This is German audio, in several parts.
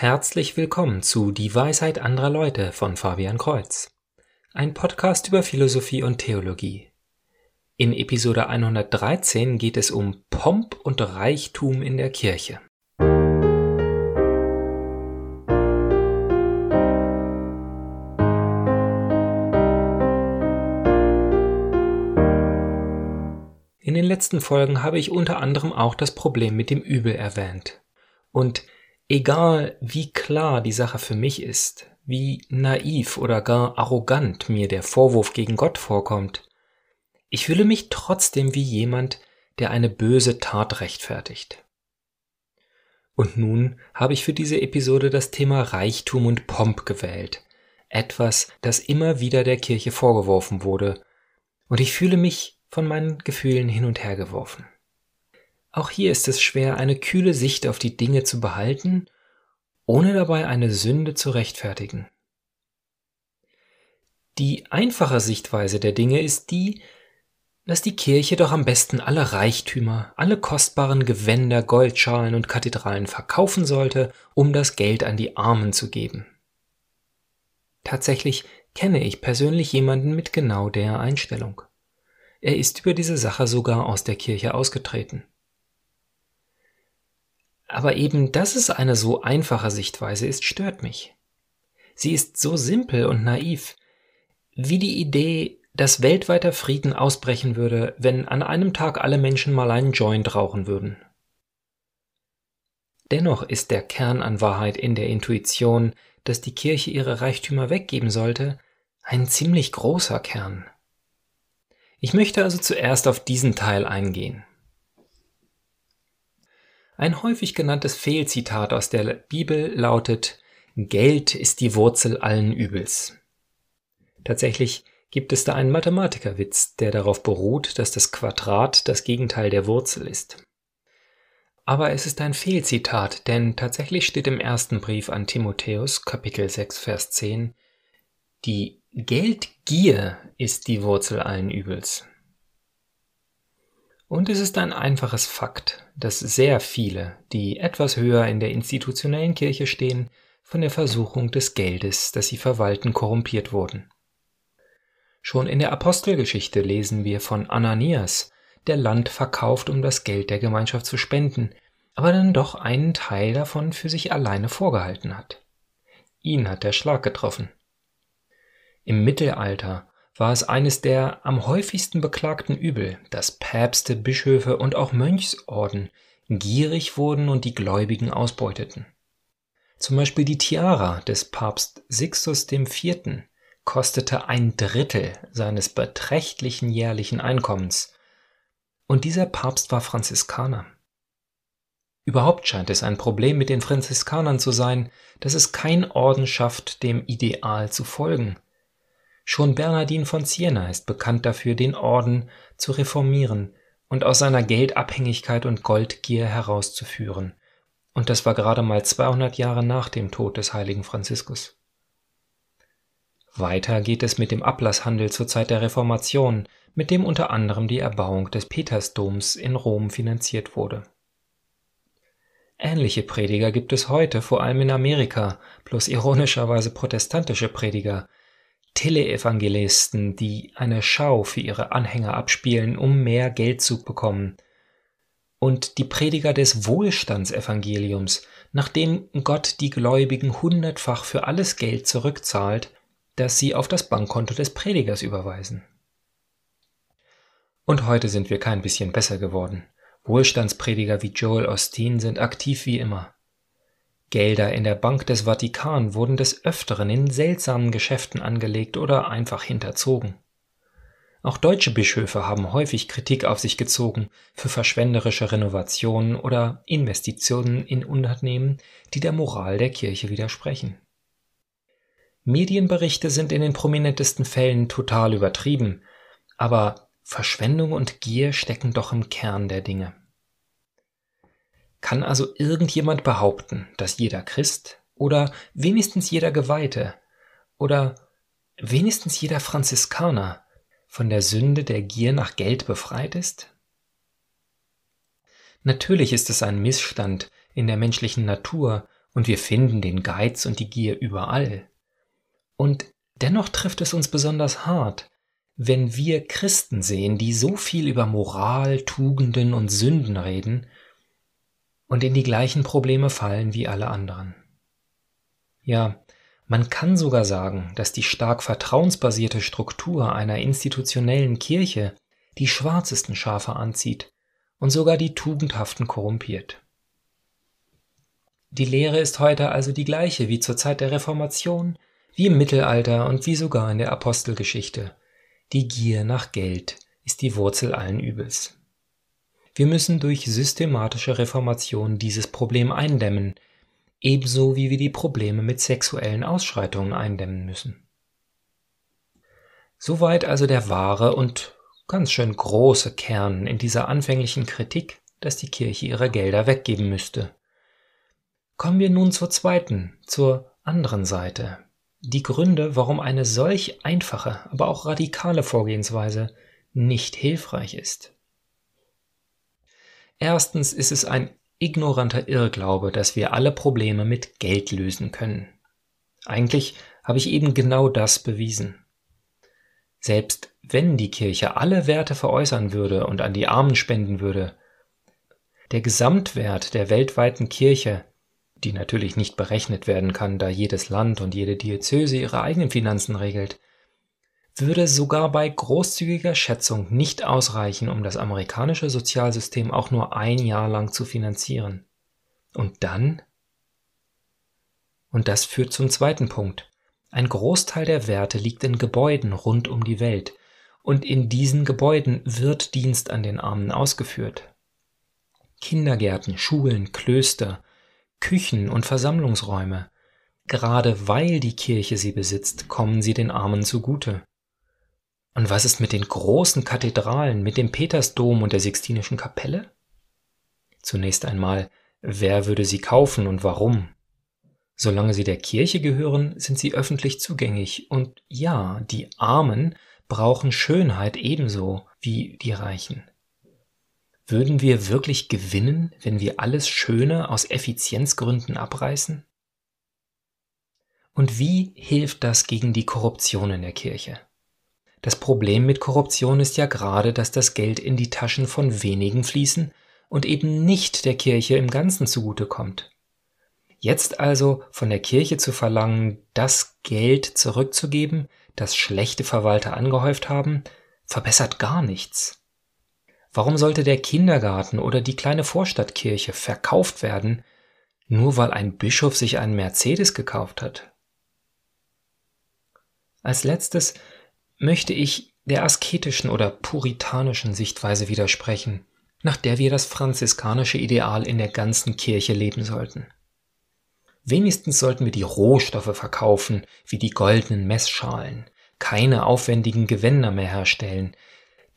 Herzlich willkommen zu Die Weisheit anderer Leute von Fabian Kreuz. Ein Podcast über Philosophie und Theologie. In Episode 113 geht es um Pomp und Reichtum in der Kirche. In den letzten Folgen habe ich unter anderem auch das Problem mit dem Übel erwähnt. Und egal wie klar die Sache für mich ist, wie naiv oder gar arrogant mir der Vorwurf gegen Gott vorkommt, ich fühle mich trotzdem wie jemand, der eine böse Tat rechtfertigt. Und nun habe ich für diese Episode das Thema Reichtum und Pomp gewählt, etwas, das immer wieder der Kirche vorgeworfen wurde, und ich fühle mich von meinen Gefühlen hin und her geworfen. Auch hier ist es schwer, eine kühle Sicht auf die Dinge zu behalten, ohne dabei eine Sünde zu rechtfertigen. Die einfache Sichtweise der Dinge ist die, dass die Kirche doch am besten alle Reichtümer, alle kostbaren Gewänder, Goldschalen und Kathedralen verkaufen sollte, um das Geld an die Armen zu geben. Tatsächlich kenne ich persönlich jemanden mit genau der Einstellung. Er ist über diese Sache sogar aus der Kirche ausgetreten. Aber eben, dass es eine so einfache Sichtweise ist, stört mich. Sie ist so simpel und naiv, wie die Idee, dass weltweiter Frieden ausbrechen würde, wenn an einem Tag alle Menschen mal einen Joint rauchen würden. Dennoch ist der Kern an Wahrheit in der Intuition, dass die Kirche ihre Reichtümer weggeben sollte, ein ziemlich großer Kern. Ich möchte also zuerst auf diesen Teil eingehen. Ein häufig genanntes Fehlzitat aus der Bibel lautet Geld ist die Wurzel allen Übels. Tatsächlich gibt es da einen Mathematikerwitz, der darauf beruht, dass das Quadrat das Gegenteil der Wurzel ist. Aber es ist ein Fehlzitat, denn tatsächlich steht im ersten Brief an Timotheus, Kapitel 6, Vers 10, die Geldgier ist die Wurzel allen Übels. Und es ist ein einfaches Fakt, dass sehr viele, die etwas höher in der institutionellen Kirche stehen, von der Versuchung des Geldes, das sie verwalten, korrumpiert wurden. Schon in der Apostelgeschichte lesen wir von Ananias, der Land verkauft, um das Geld der Gemeinschaft zu spenden, aber dann doch einen Teil davon für sich alleine vorgehalten hat. Ihn hat der Schlag getroffen. Im Mittelalter war es eines der am häufigsten beklagten Übel, dass Päpste, Bischöfe und auch Mönchsorden gierig wurden und die Gläubigen ausbeuteten. Zum Beispiel die Tiara des Papst Sixtus IV. kostete ein Drittel seines beträchtlichen jährlichen Einkommens. Und dieser Papst war Franziskaner. Überhaupt scheint es ein Problem mit den Franziskanern zu sein, dass es kein Orden schafft, dem Ideal zu folgen, Schon Bernardin von Siena ist bekannt dafür, den Orden zu reformieren und aus seiner Geldabhängigkeit und Goldgier herauszuführen. Und das war gerade mal 200 Jahre nach dem Tod des heiligen Franziskus. Weiter geht es mit dem Ablasshandel zur Zeit der Reformation, mit dem unter anderem die Erbauung des Petersdoms in Rom finanziert wurde. Ähnliche Prediger gibt es heute, vor allem in Amerika, plus ironischerweise protestantische Prediger, Teleevangelisten, die eine Schau für ihre Anhänger abspielen, um mehr Geld zu bekommen. Und die Prediger des Wohlstandsevangeliums, nachdem Gott die Gläubigen hundertfach für alles Geld zurückzahlt, das sie auf das Bankkonto des Predigers überweisen. Und heute sind wir kein bisschen besser geworden. Wohlstandsprediger wie Joel Osteen sind aktiv wie immer. Gelder in der Bank des Vatikan wurden des Öfteren in seltsamen Geschäften angelegt oder einfach hinterzogen. Auch deutsche Bischöfe haben häufig Kritik auf sich gezogen für verschwenderische Renovationen oder Investitionen in Unternehmen, die der Moral der Kirche widersprechen. Medienberichte sind in den prominentesten Fällen total übertrieben, aber Verschwendung und Gier stecken doch im Kern der Dinge. Kann also irgendjemand behaupten, dass jeder Christ oder wenigstens jeder Geweihte oder wenigstens jeder Franziskaner von der Sünde der Gier nach Geld befreit ist? Natürlich ist es ein Missstand in der menschlichen Natur und wir finden den Geiz und die Gier überall. Und dennoch trifft es uns besonders hart, wenn wir Christen sehen, die so viel über Moral, Tugenden und Sünden reden und in die gleichen Probleme fallen wie alle anderen. Ja, man kann sogar sagen, dass die stark vertrauensbasierte Struktur einer institutionellen Kirche die schwarzesten Schafe anzieht und sogar die Tugendhaften korrumpiert. Die Lehre ist heute also die gleiche wie zur Zeit der Reformation, wie im Mittelalter und wie sogar in der Apostelgeschichte. Die Gier nach Geld ist die Wurzel allen Übels. Wir müssen durch systematische Reformation dieses Problem eindämmen, ebenso wie wir die Probleme mit sexuellen Ausschreitungen eindämmen müssen. Soweit also der wahre und ganz schön große Kern in dieser anfänglichen Kritik, dass die Kirche ihre Gelder weggeben müsste. Kommen wir nun zur zweiten, zur anderen Seite, die Gründe, warum eine solch einfache, aber auch radikale Vorgehensweise nicht hilfreich ist. Erstens ist es ein ignoranter Irrglaube, dass wir alle Probleme mit Geld lösen können. Eigentlich habe ich eben genau das bewiesen. Selbst wenn die Kirche alle Werte veräußern würde und an die Armen spenden würde, der Gesamtwert der weltweiten Kirche die natürlich nicht berechnet werden kann, da jedes Land und jede Diözese ihre eigenen Finanzen regelt, würde sogar bei großzügiger Schätzung nicht ausreichen, um das amerikanische Sozialsystem auch nur ein Jahr lang zu finanzieren. Und dann? Und das führt zum zweiten Punkt. Ein Großteil der Werte liegt in Gebäuden rund um die Welt, und in diesen Gebäuden wird Dienst an den Armen ausgeführt. Kindergärten, Schulen, Klöster, Küchen und Versammlungsräume. Gerade weil die Kirche sie besitzt, kommen sie den Armen zugute. Und was ist mit den großen Kathedralen, mit dem Petersdom und der Sixtinischen Kapelle? Zunächst einmal, wer würde sie kaufen und warum? Solange sie der Kirche gehören, sind sie öffentlich zugänglich. Und ja, die Armen brauchen Schönheit ebenso wie die Reichen. Würden wir wirklich gewinnen, wenn wir alles Schöne aus Effizienzgründen abreißen? Und wie hilft das gegen die Korruption in der Kirche? Das Problem mit Korruption ist ja gerade, dass das Geld in die Taschen von wenigen fließen und eben nicht der Kirche im Ganzen zugutekommt. Jetzt also von der Kirche zu verlangen, das Geld zurückzugeben, das schlechte Verwalter angehäuft haben, verbessert gar nichts. Warum sollte der Kindergarten oder die kleine Vorstadtkirche verkauft werden, nur weil ein Bischof sich einen Mercedes gekauft hat? Als letztes möchte ich der asketischen oder puritanischen Sichtweise widersprechen, nach der wir das franziskanische Ideal in der ganzen Kirche leben sollten. Wenigstens sollten wir die Rohstoffe verkaufen, wie die goldenen Messschalen, keine aufwendigen Gewänder mehr herstellen,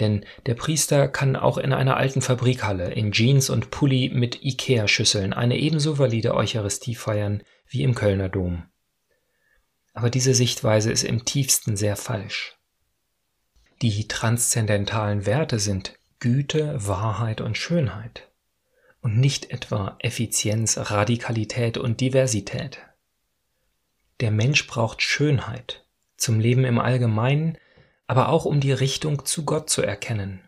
denn der Priester kann auch in einer alten Fabrikhalle in Jeans und Pulli mit Ikea-Schüsseln eine ebenso valide Eucharistie feiern wie im Kölner Dom. Aber diese Sichtweise ist im tiefsten sehr falsch. Die transzendentalen Werte sind Güte, Wahrheit und Schönheit und nicht etwa Effizienz, Radikalität und Diversität. Der Mensch braucht Schönheit zum Leben im Allgemeinen aber auch um die Richtung zu Gott zu erkennen.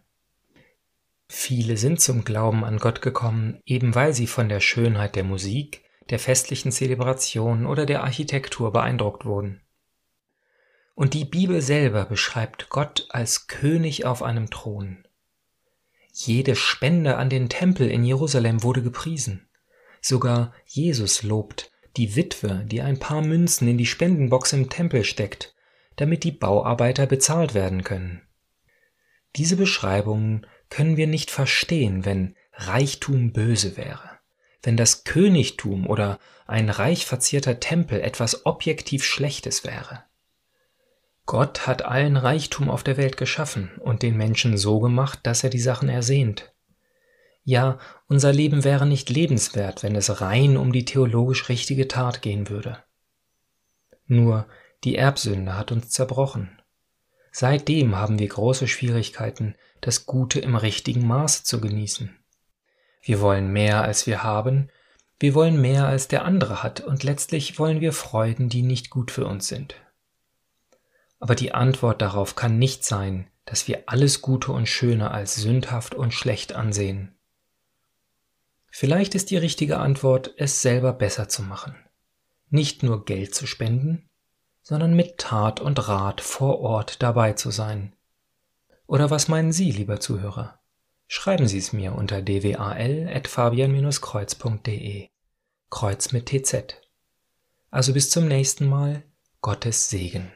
Viele sind zum Glauben an Gott gekommen, eben weil sie von der Schönheit der Musik, der festlichen Zelebration oder der Architektur beeindruckt wurden. Und die Bibel selber beschreibt Gott als König auf einem Thron. Jede Spende an den Tempel in Jerusalem wurde gepriesen. Sogar Jesus lobt die Witwe, die ein paar Münzen in die Spendenbox im Tempel steckt damit die Bauarbeiter bezahlt werden können. Diese Beschreibungen können wir nicht verstehen, wenn Reichtum böse wäre, wenn das Königtum oder ein reich verzierter Tempel etwas objektiv Schlechtes wäre. Gott hat allen Reichtum auf der Welt geschaffen und den Menschen so gemacht, dass er die Sachen ersehnt. Ja, unser Leben wäre nicht lebenswert, wenn es rein um die theologisch richtige Tat gehen würde. Nur die Erbsünde hat uns zerbrochen. Seitdem haben wir große Schwierigkeiten, das Gute im richtigen Maße zu genießen. Wir wollen mehr, als wir haben, Wir wollen mehr als der andere hat und letztlich wollen wir Freuden, die nicht gut für uns sind. Aber die Antwort darauf kann nicht sein, dass wir alles Gute und Schöne als sündhaft und schlecht ansehen. Vielleicht ist die richtige Antwort, es selber besser zu machen. Nicht nur Geld zu spenden, sondern mit Tat und Rat vor Ort dabei zu sein. Oder was meinen Sie, lieber Zuhörer? Schreiben Sie es mir unter dwal.fabian-kreuz.de. Kreuz mit TZ. Also bis zum nächsten Mal. Gottes Segen.